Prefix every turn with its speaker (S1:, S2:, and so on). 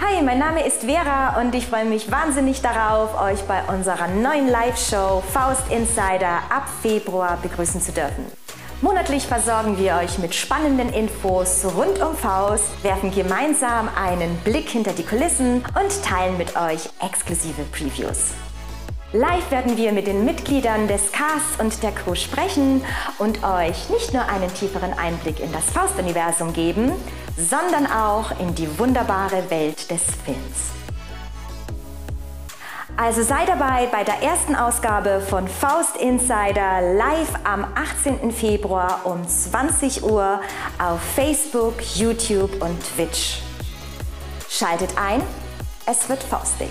S1: Hi, mein Name ist Vera und ich freue mich wahnsinnig darauf, euch bei unserer neuen Live-Show Faust Insider ab Februar begrüßen zu dürfen. Monatlich versorgen wir euch mit spannenden Infos rund um Faust, werfen gemeinsam einen Blick hinter die Kulissen und teilen mit euch exklusive Previews. Live werden wir mit den Mitgliedern des Casts und der Crew sprechen und euch nicht nur einen tieferen Einblick in das Faust-Universum geben, sondern auch in die wunderbare Welt des Films. Also sei dabei bei der ersten Ausgabe von Faust Insider live am 18. Februar um 20 Uhr auf Facebook, YouTube und Twitch. Schaltet ein, es wird faustig.